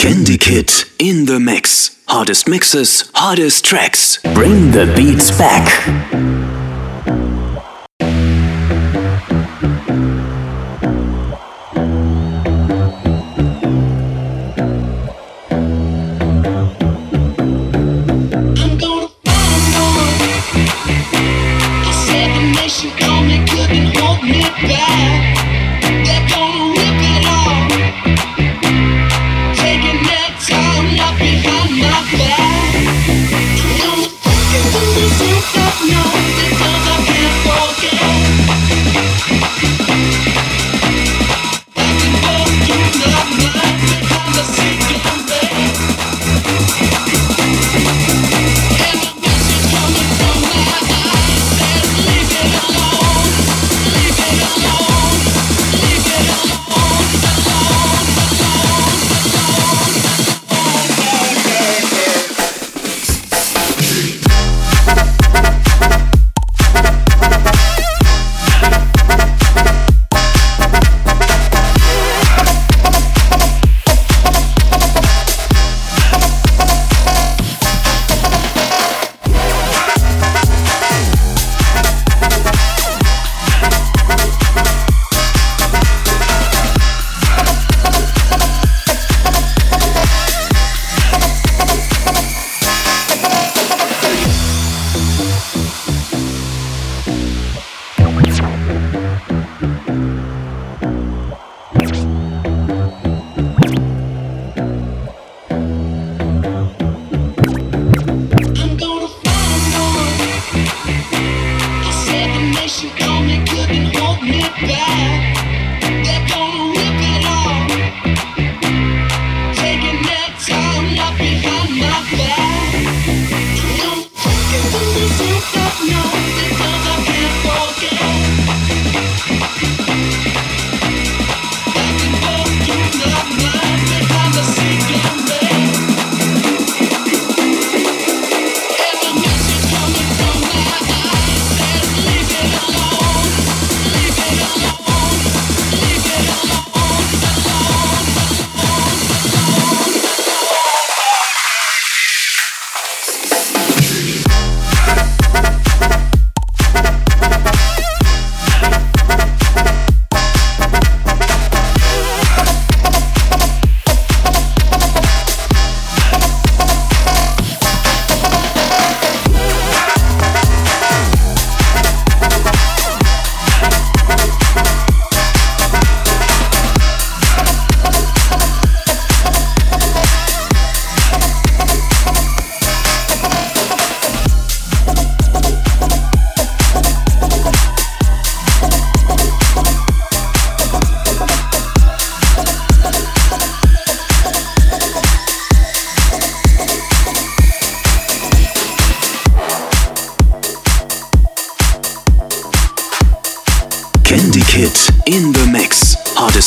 Candy Kid in the mix. Hardest mixes, hardest tracks. Bring the beats back.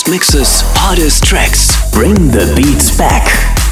Mixes, hottest tracks. Bring the beats back.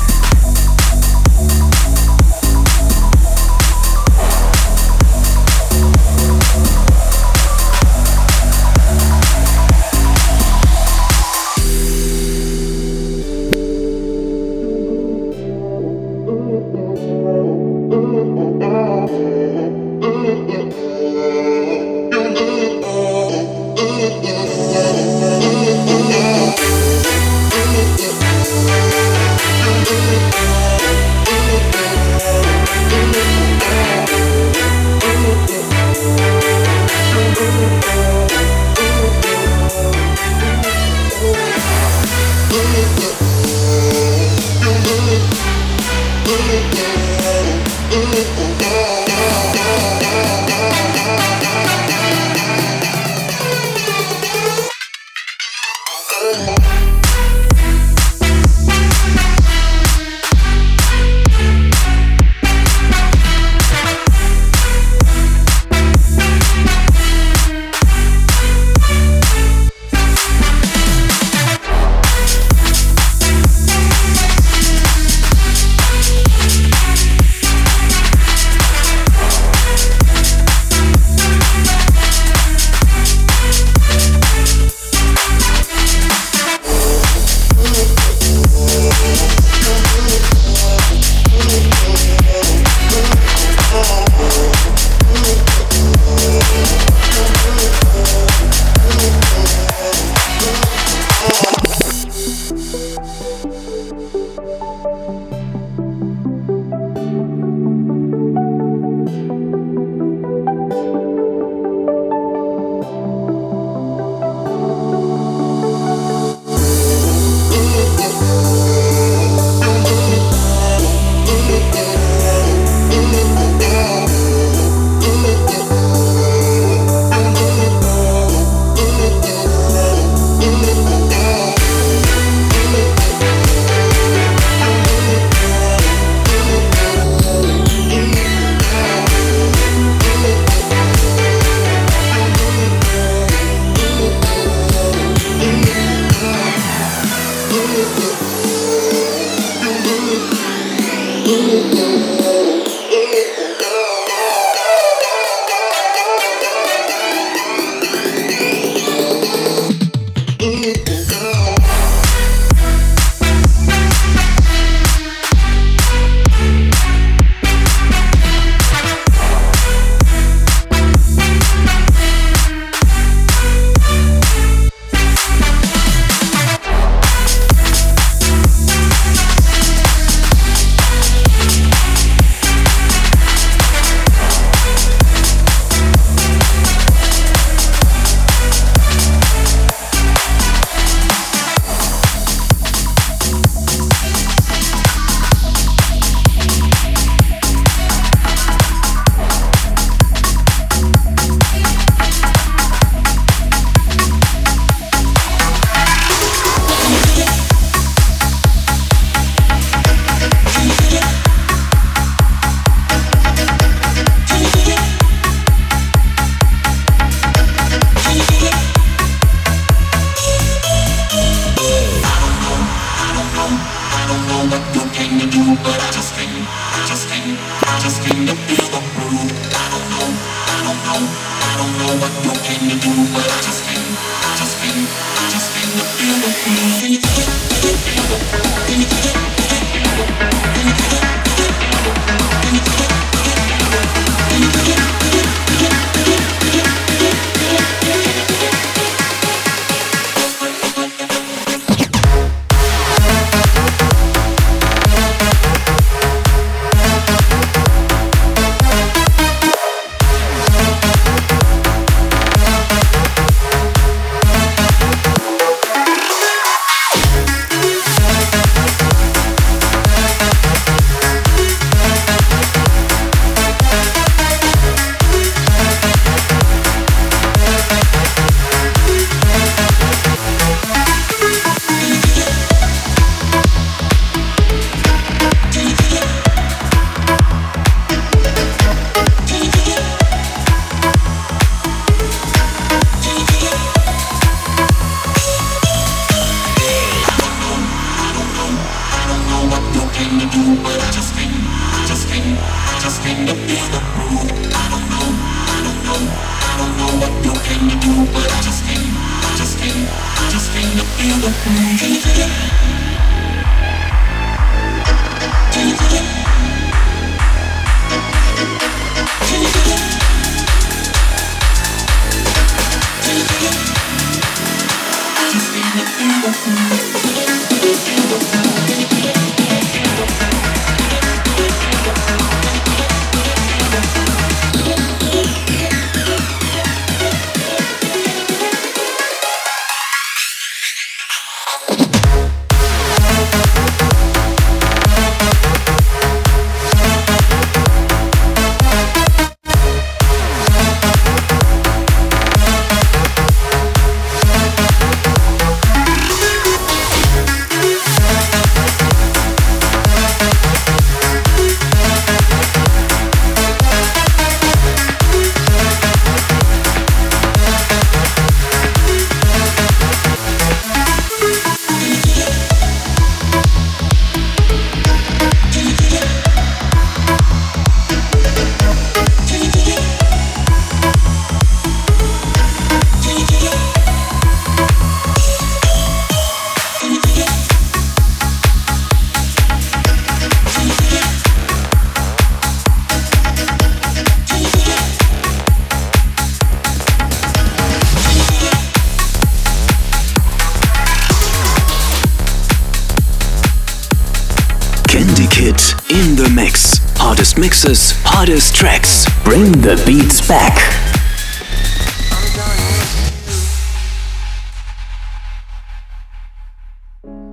Mixes, hottest tracks. Bring the beats back.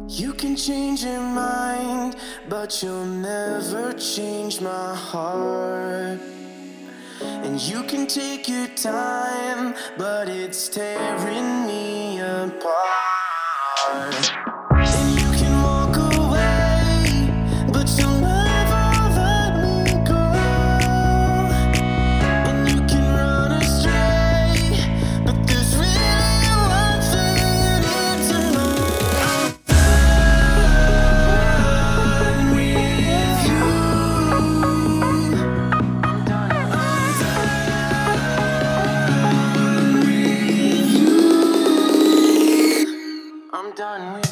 You can change your mind, but you'll never change my heart. And you can take your time, but it's tearing me apart. done. With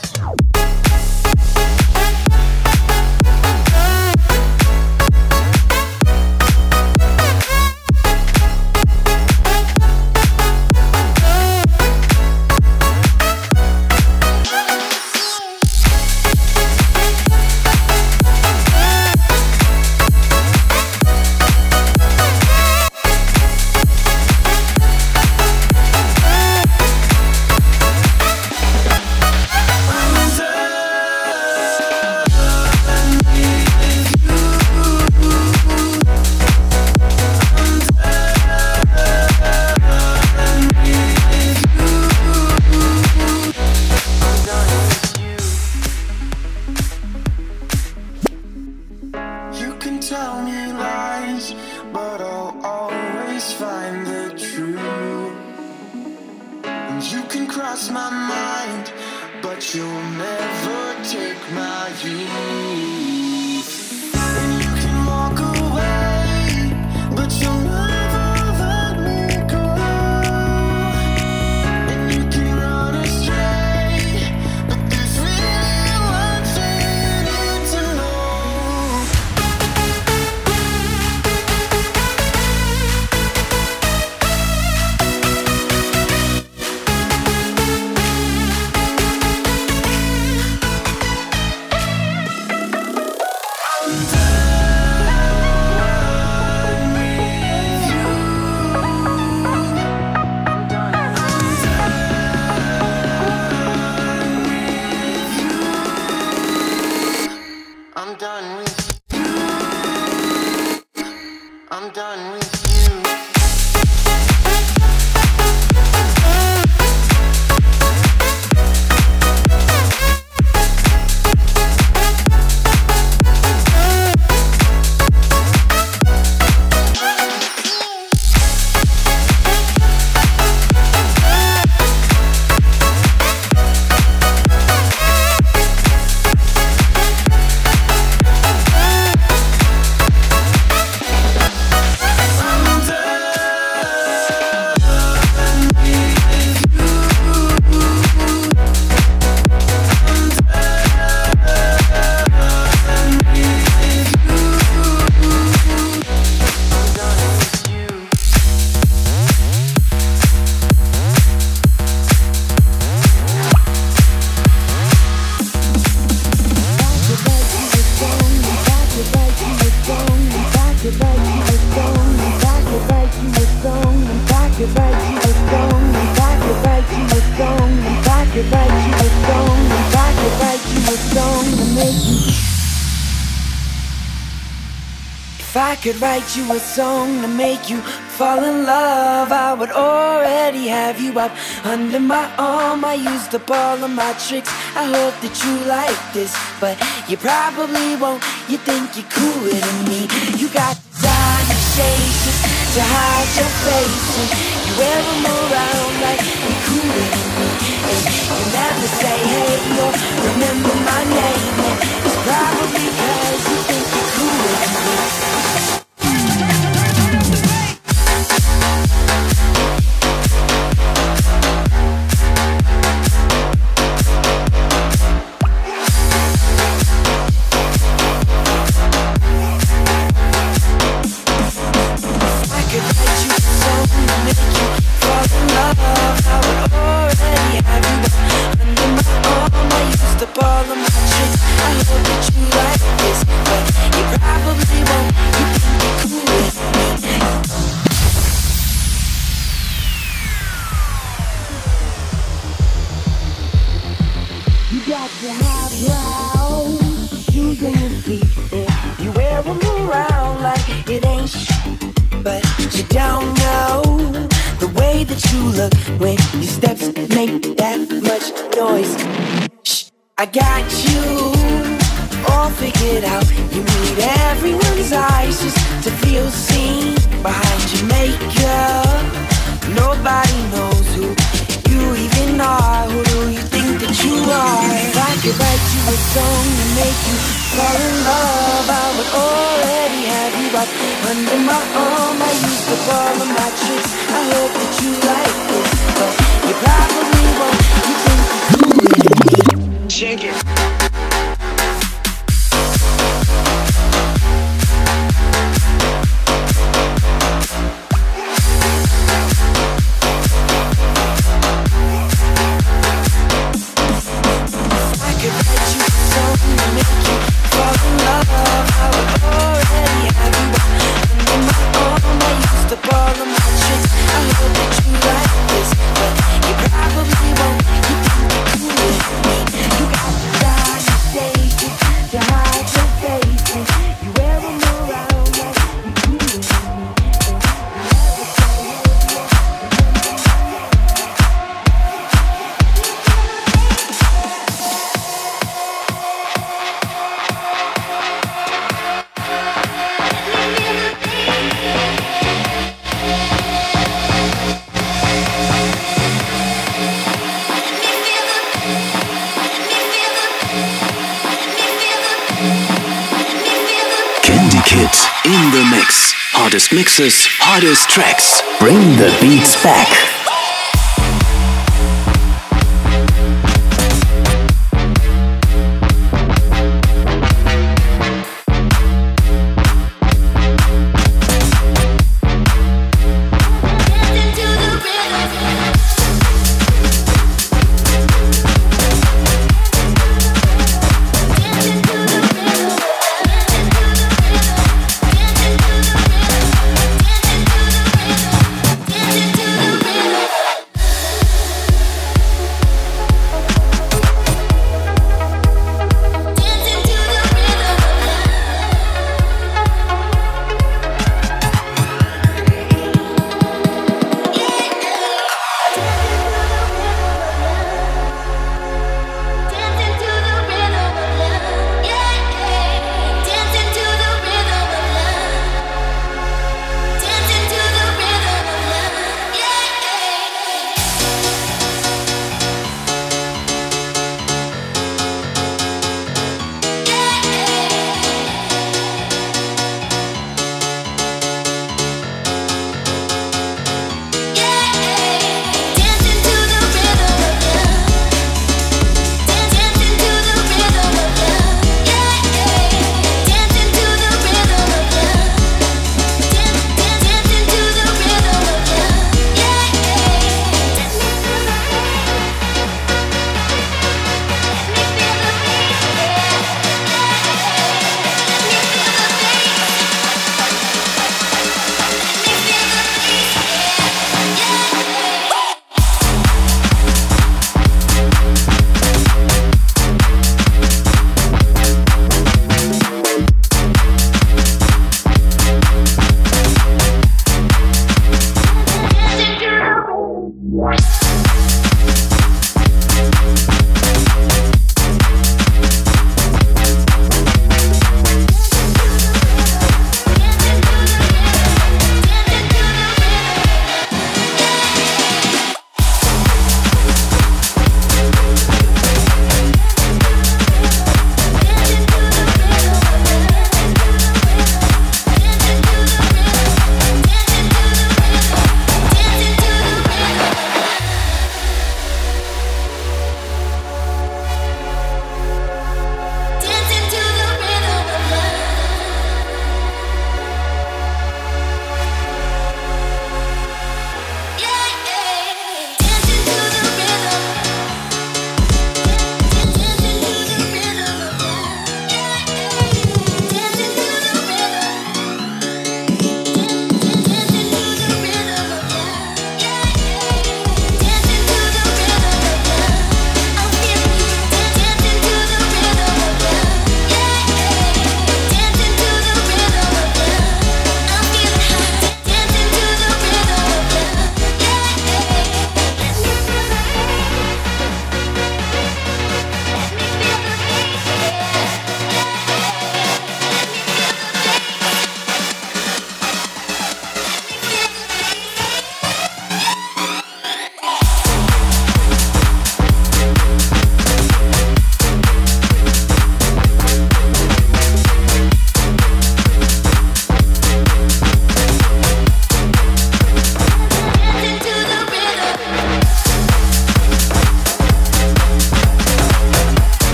you a song to make you fall in love. I would already have you up under my arm. I used up all of my tricks. I hope that you like this But you probably won't. You think you're cooler than me. You got diamond shades to hide your face. And you wear them around like you're cooler than me. And you never say hey or remember my name. And It's probably out under my arm. I used up all of my tricks. I hope that you like this, but you probably won't. You mixes, tracks. Bring the beats back.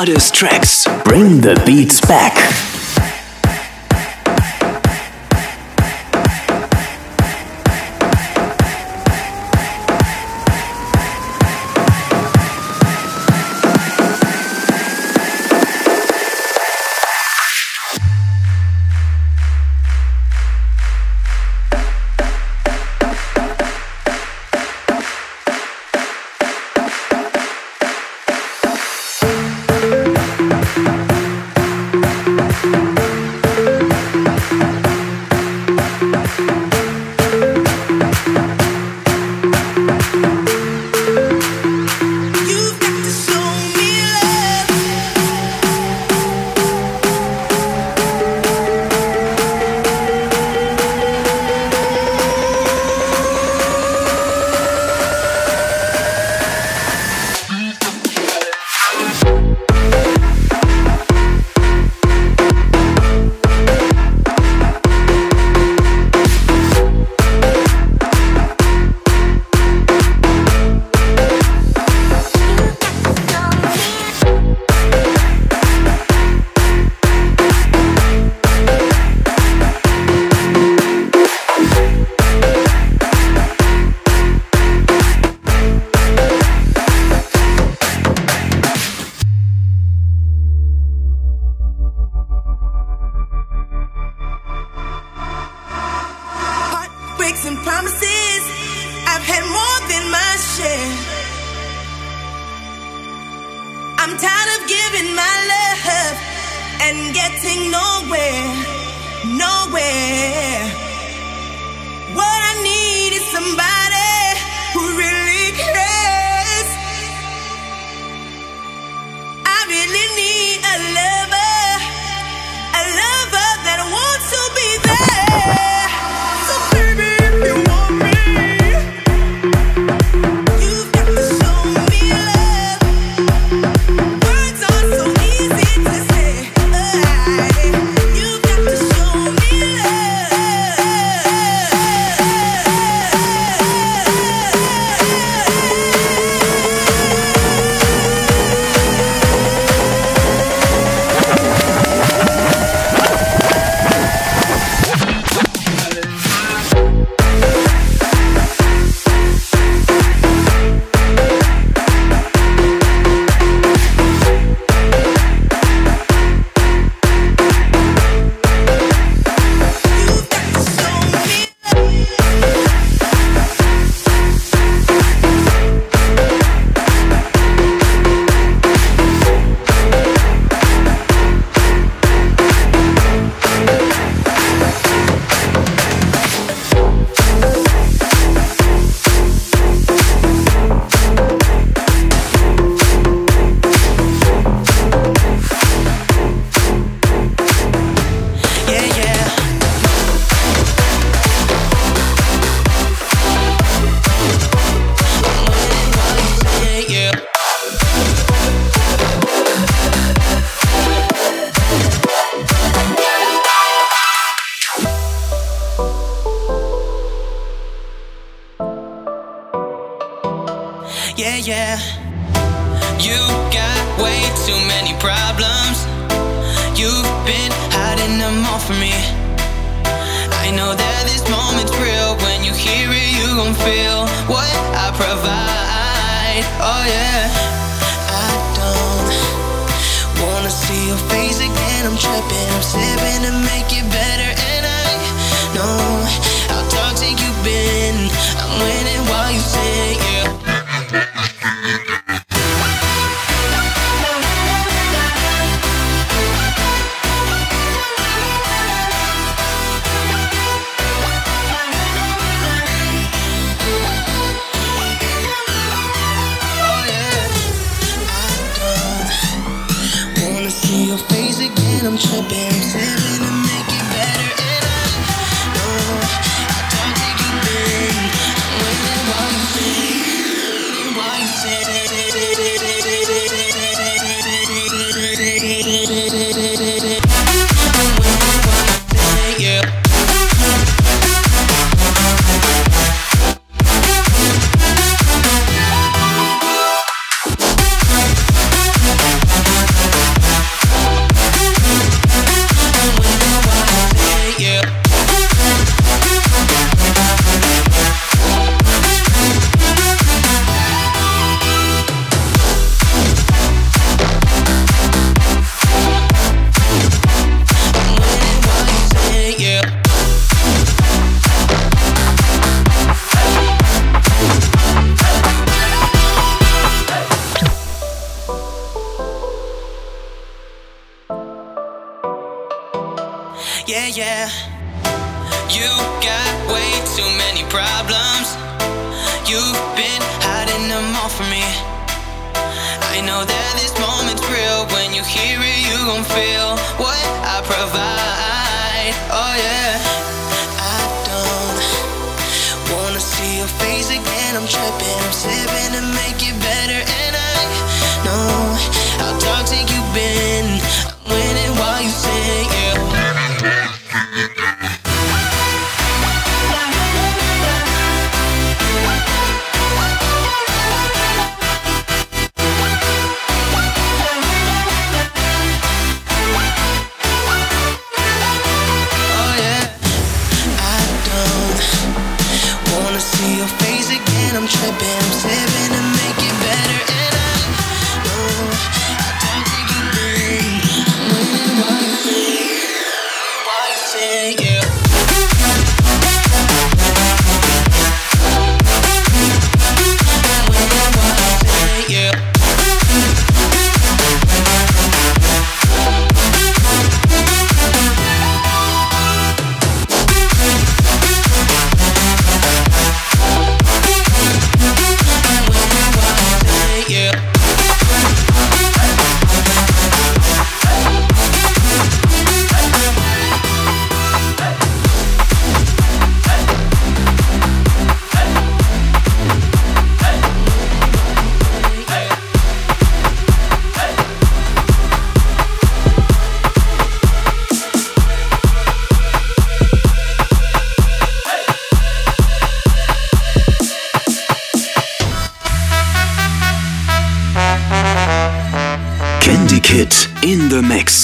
Hottest tracks. Bring the beats back.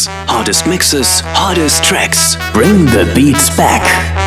Hardest mixes, hardest tracks. Bring the beats back.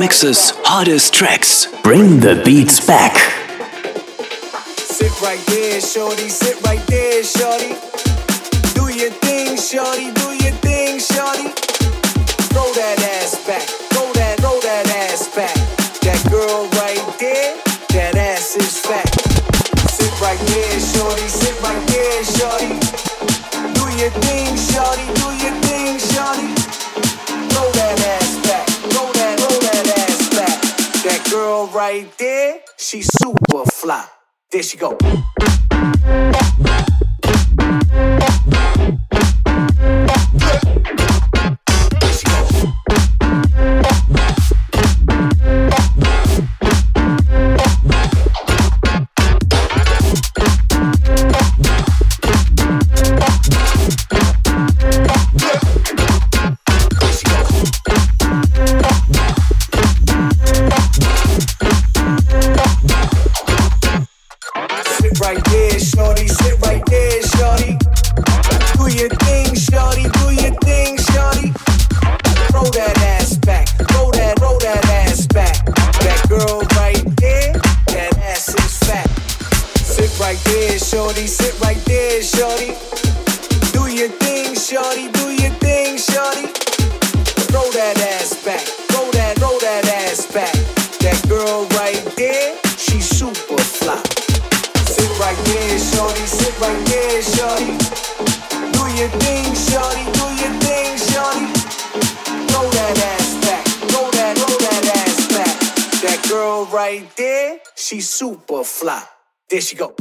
Mixes, hottest tracks. Bring the beats back. Sit right there, shorty. Sit right there, shorty. Do your thing, shorty. Right there, she super fly. There she go. Super fly. There she go.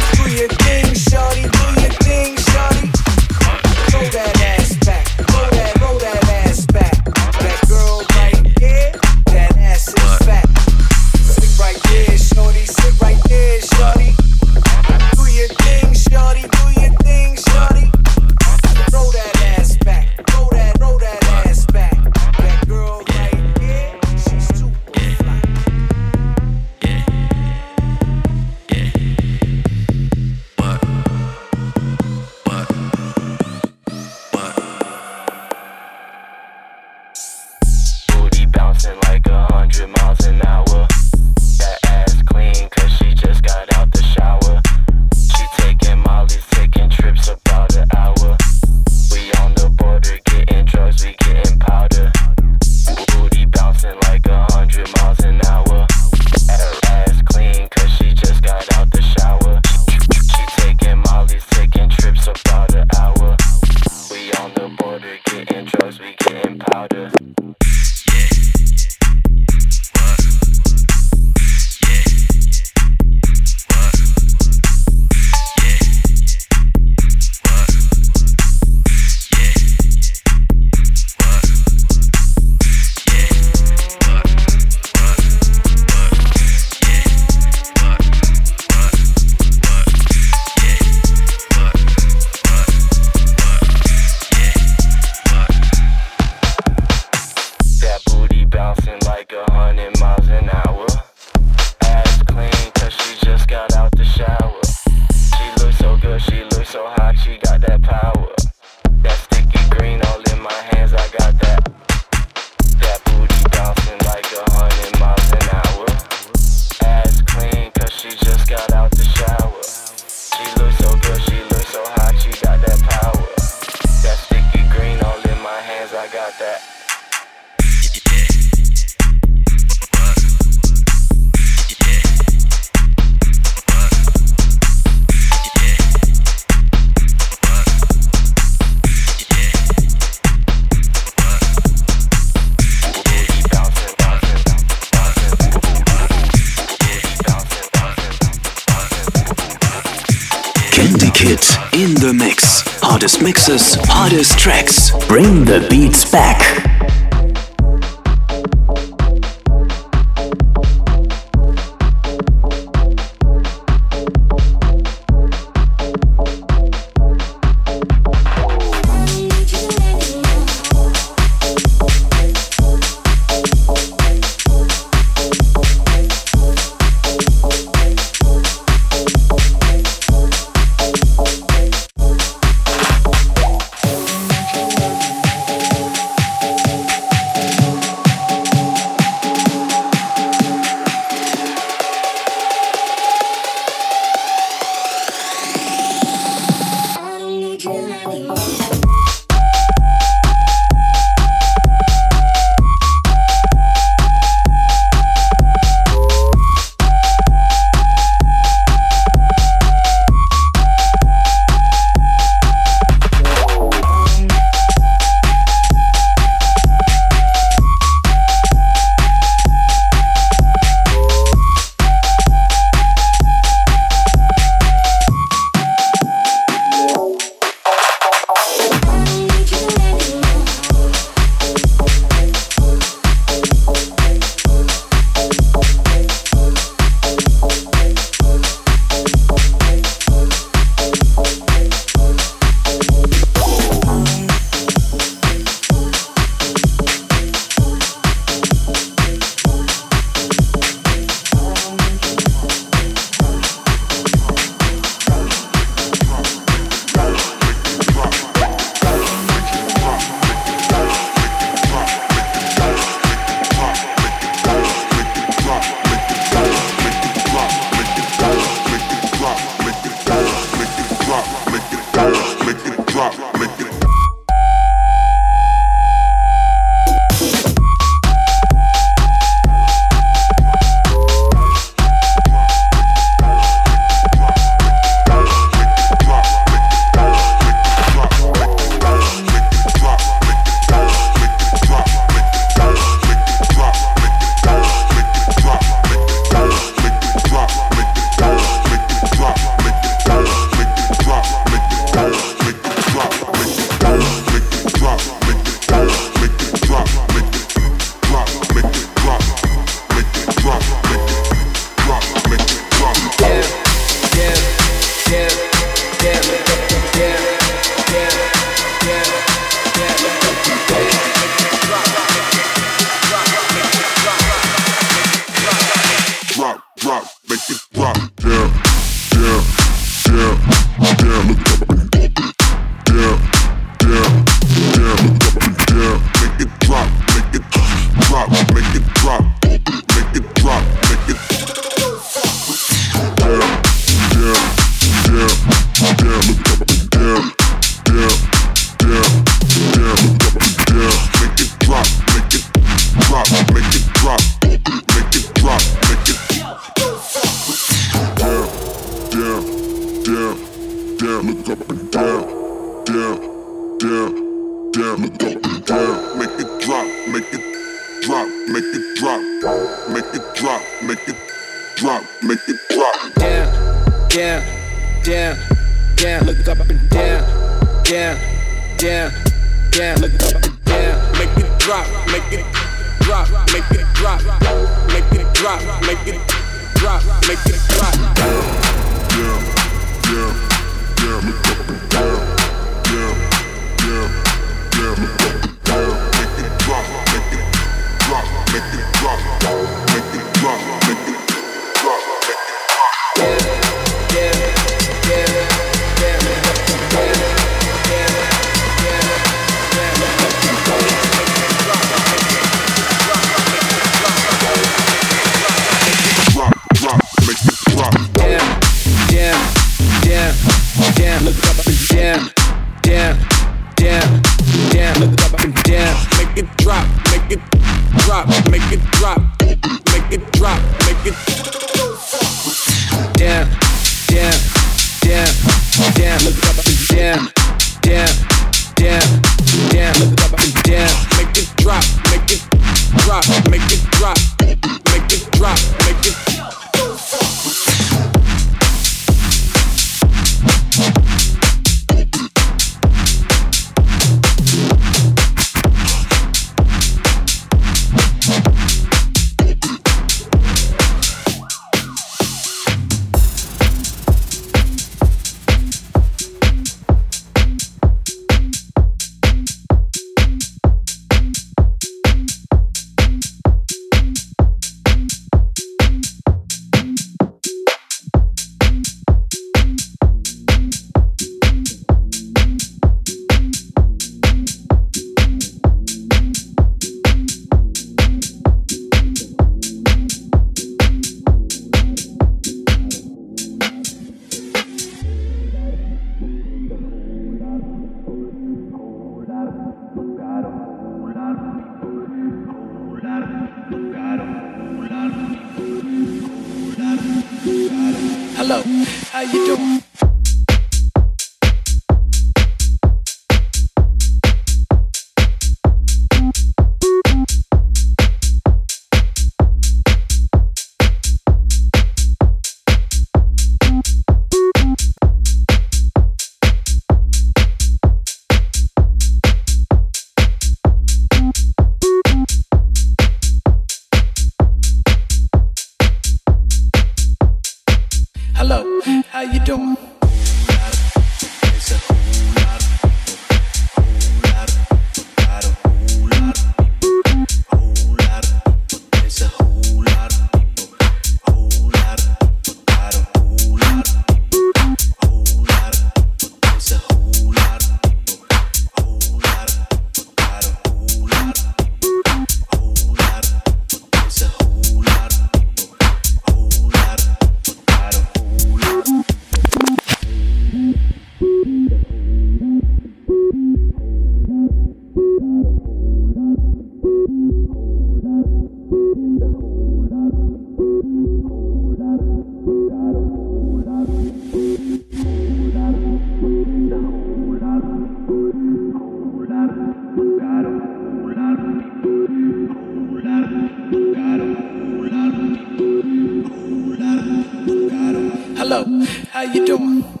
How you doing?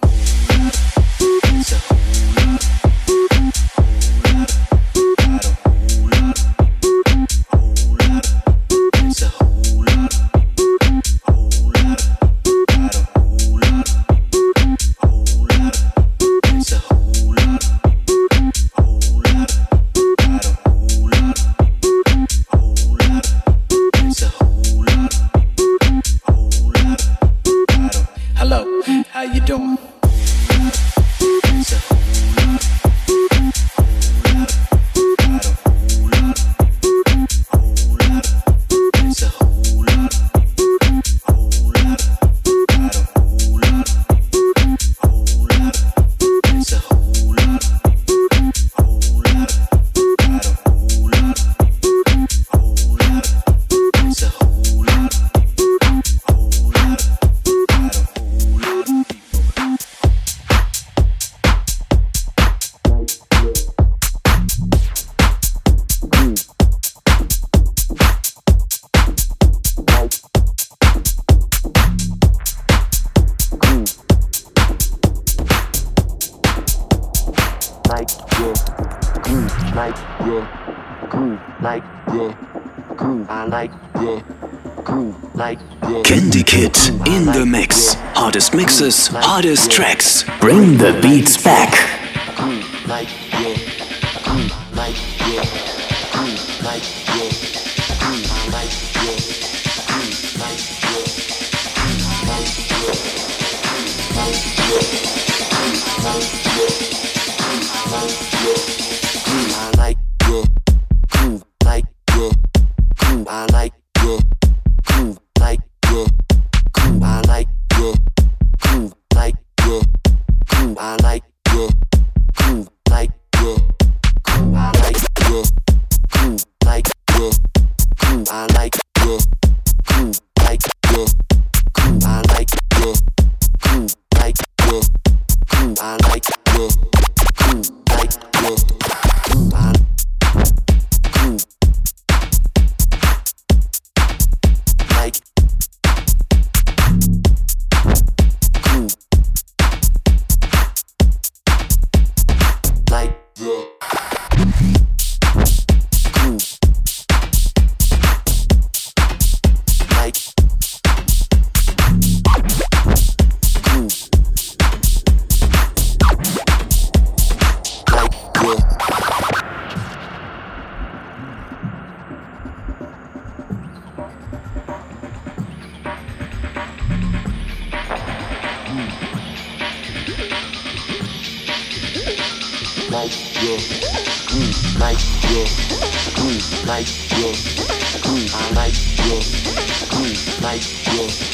Like the groove. I like the groove, like the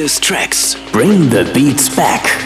mixes, tracks. Bring the beats back.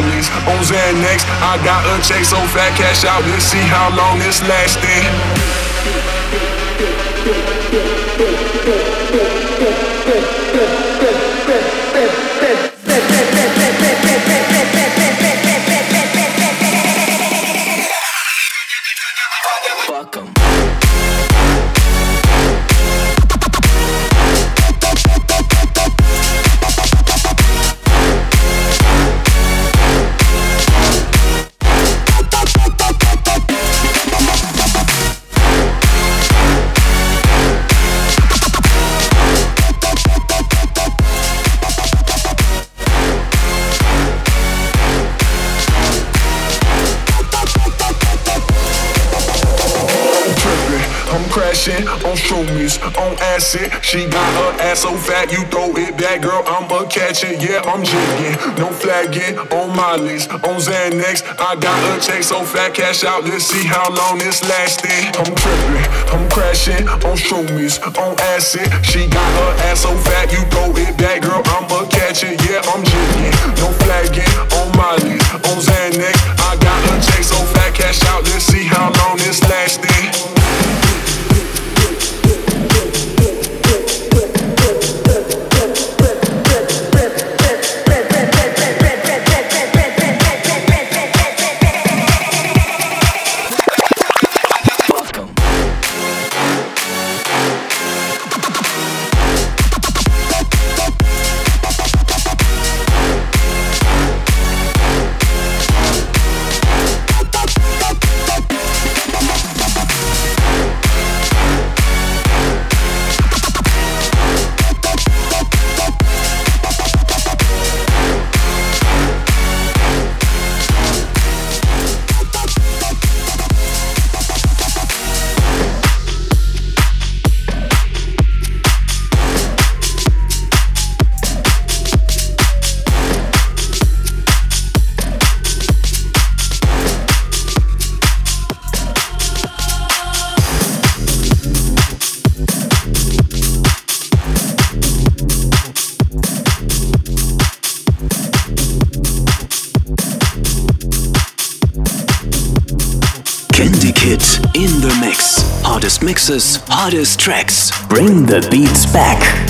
List. On Xanax, I got a check so fat, cash out. Let's see how long it's lasting. She got her ass so fat, you throw it back, girl. I'ma catch it. Yeah, I'm jigging, no flagging on my list. on Xanax. I got a check so fat, cash out. Let's see how long this lasting. I'm tripping, I'm crashing on shroomies, on acid. She got her ass so fat, you throw it back, girl. I'ma catch it. Yeah, I'm jigging, no flagging on my list. on Xanax. I got a check so fat, cash out. Let's see how long this lasting. Mixes, hottest tracks. Bring the beats back.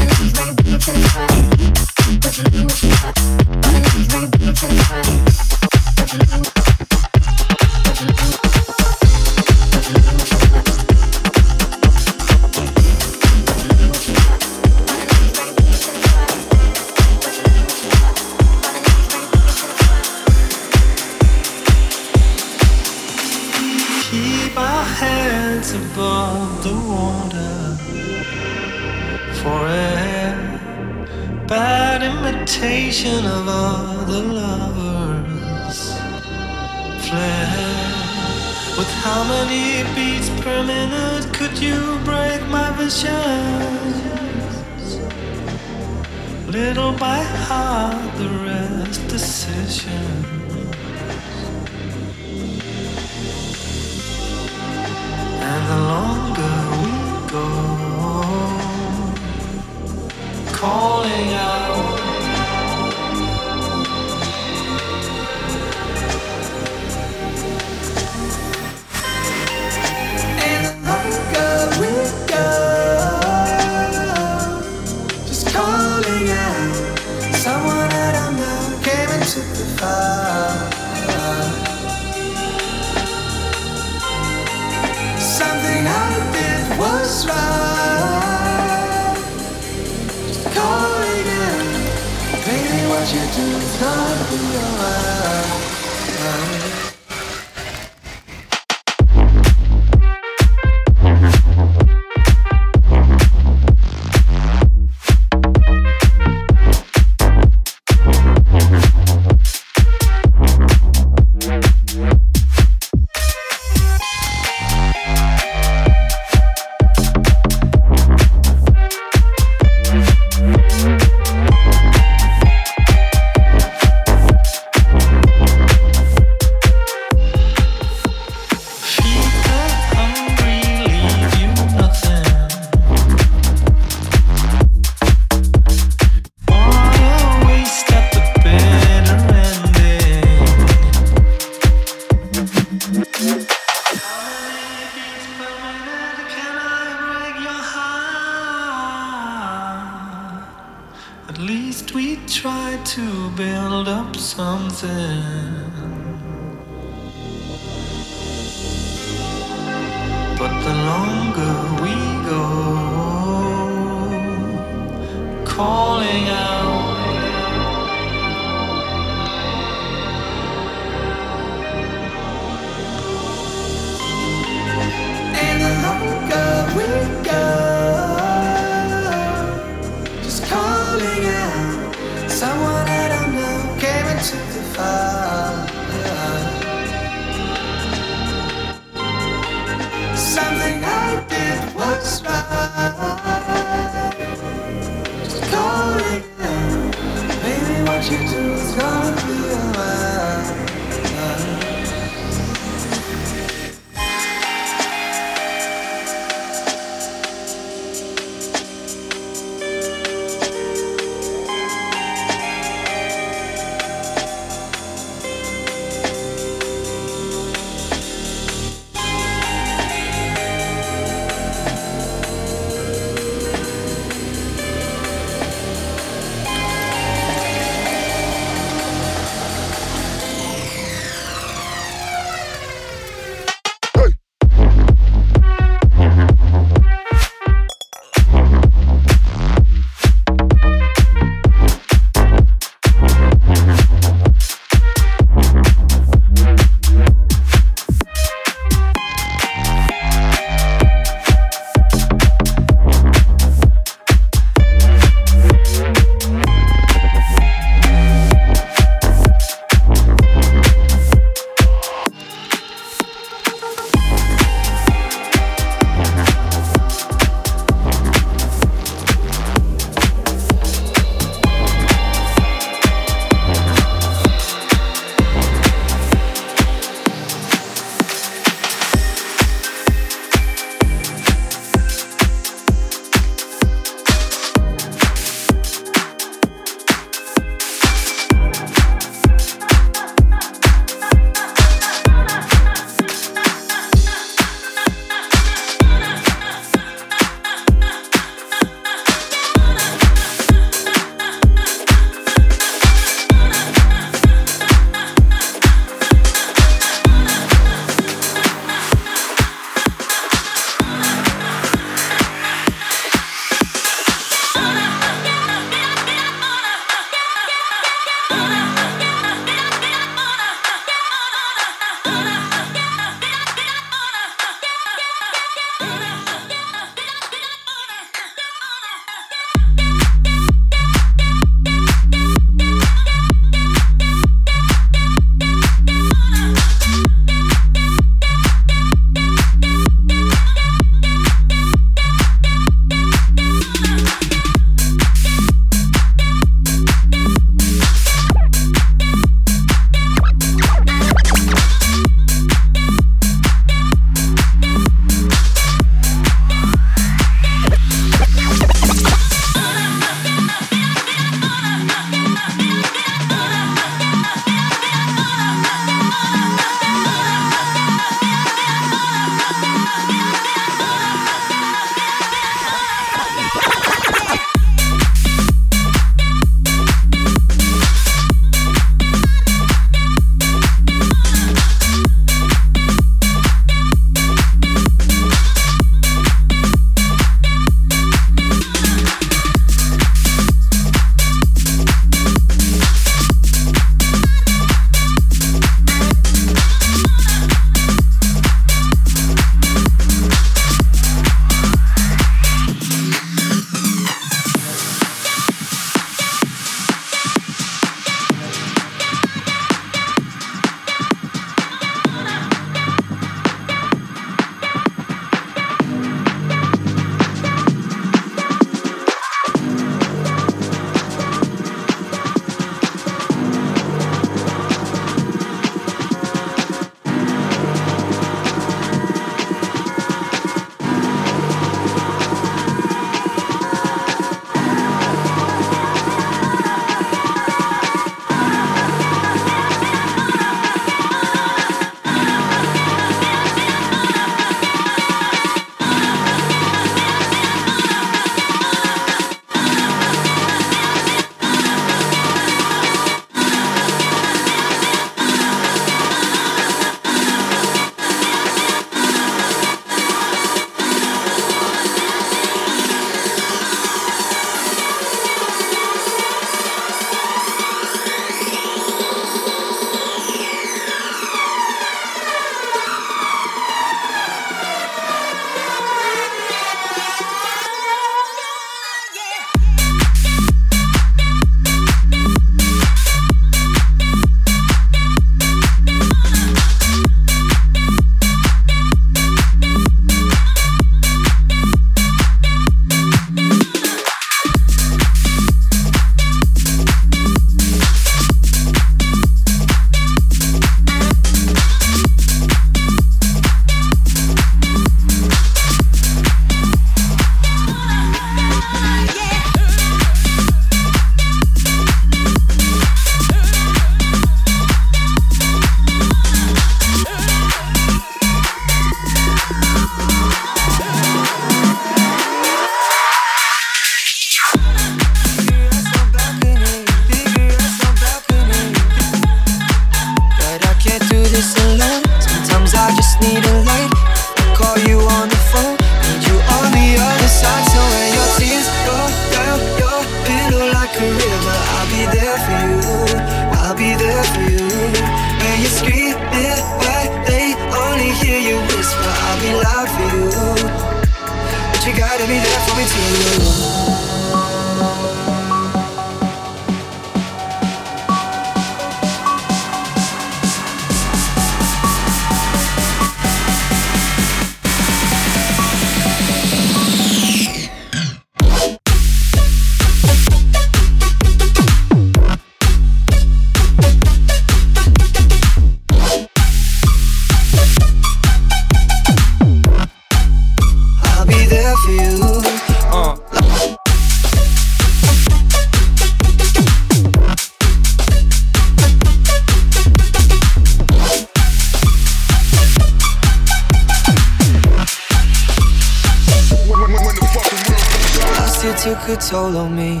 A toll on me,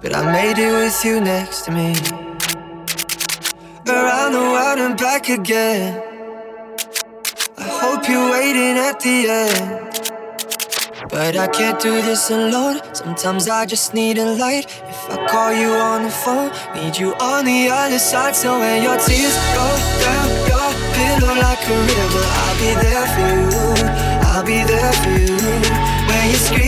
but I made it with you next to me. Around the world and back again. I hope you're waiting at the end. But I can't do this alone. Sometimes I just need a light. If I call you on the phone, need you on the other side. So when your tears roll down your pillow like a river, I'll be there for you. I'll be there for you. When you scream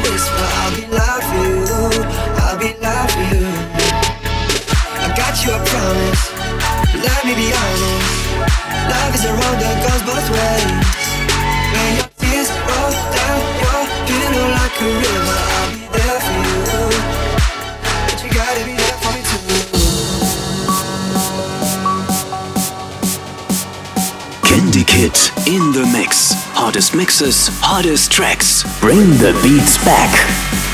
whisper. I'll be loud for you. I'll be loud for you. I got you, I promise. Let me be honest. Love is a road that goes both ways. When your tears roll down your pillow like a river, Kid in the mix. Hardest mixes, hardest tracks. Bring the beats back.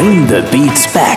Bring the beats back.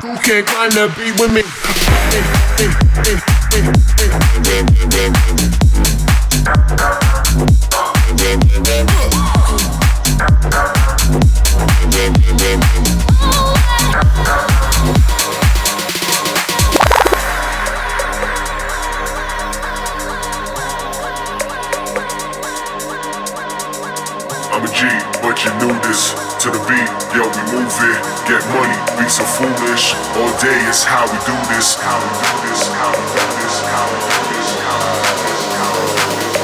Who can't climb the be with me? this, how we do this, how we do this, how we do this, how we do this, how we do this, how we do this.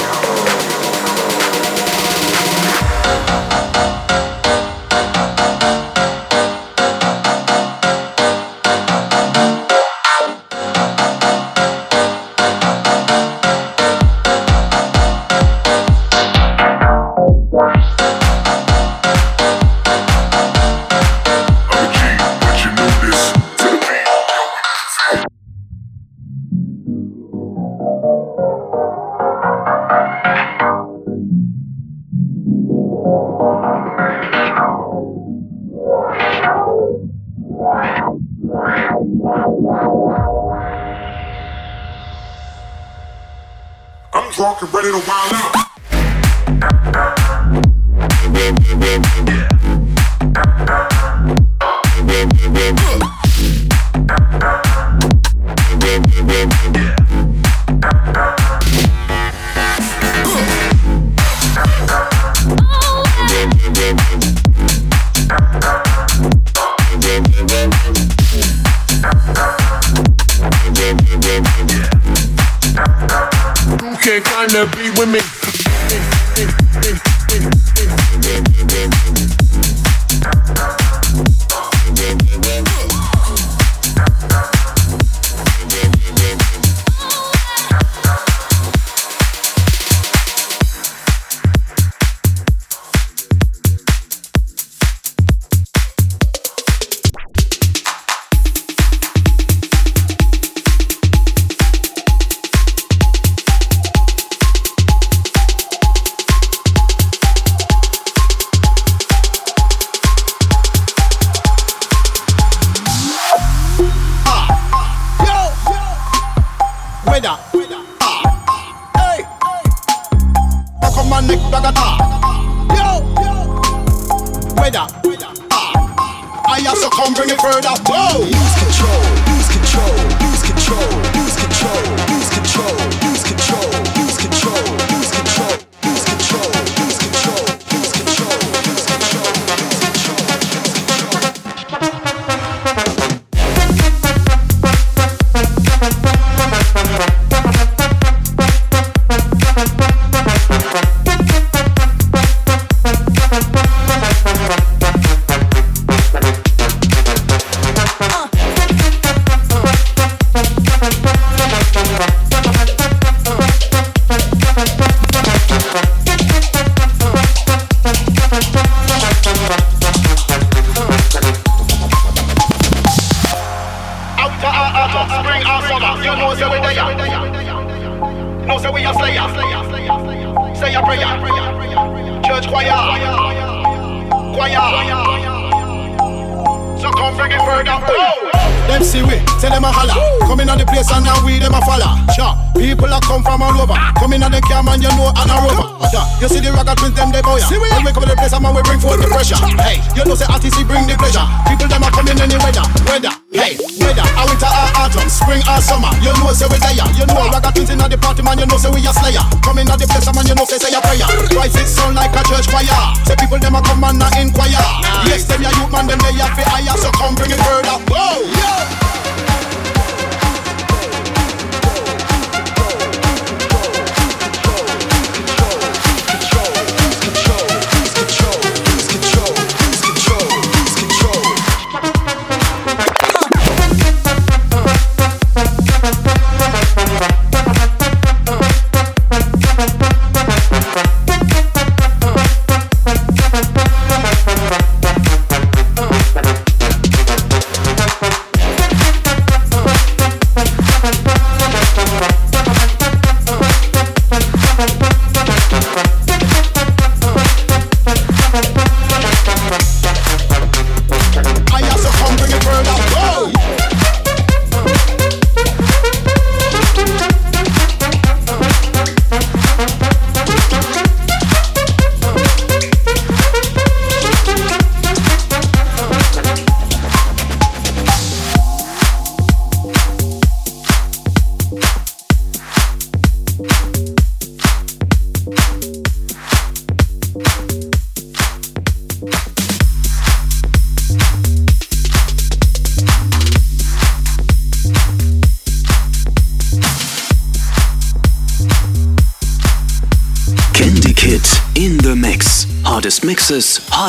Yeah, that's.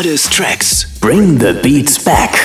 Hottest tracks. Bring the beats back.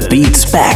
The beats back.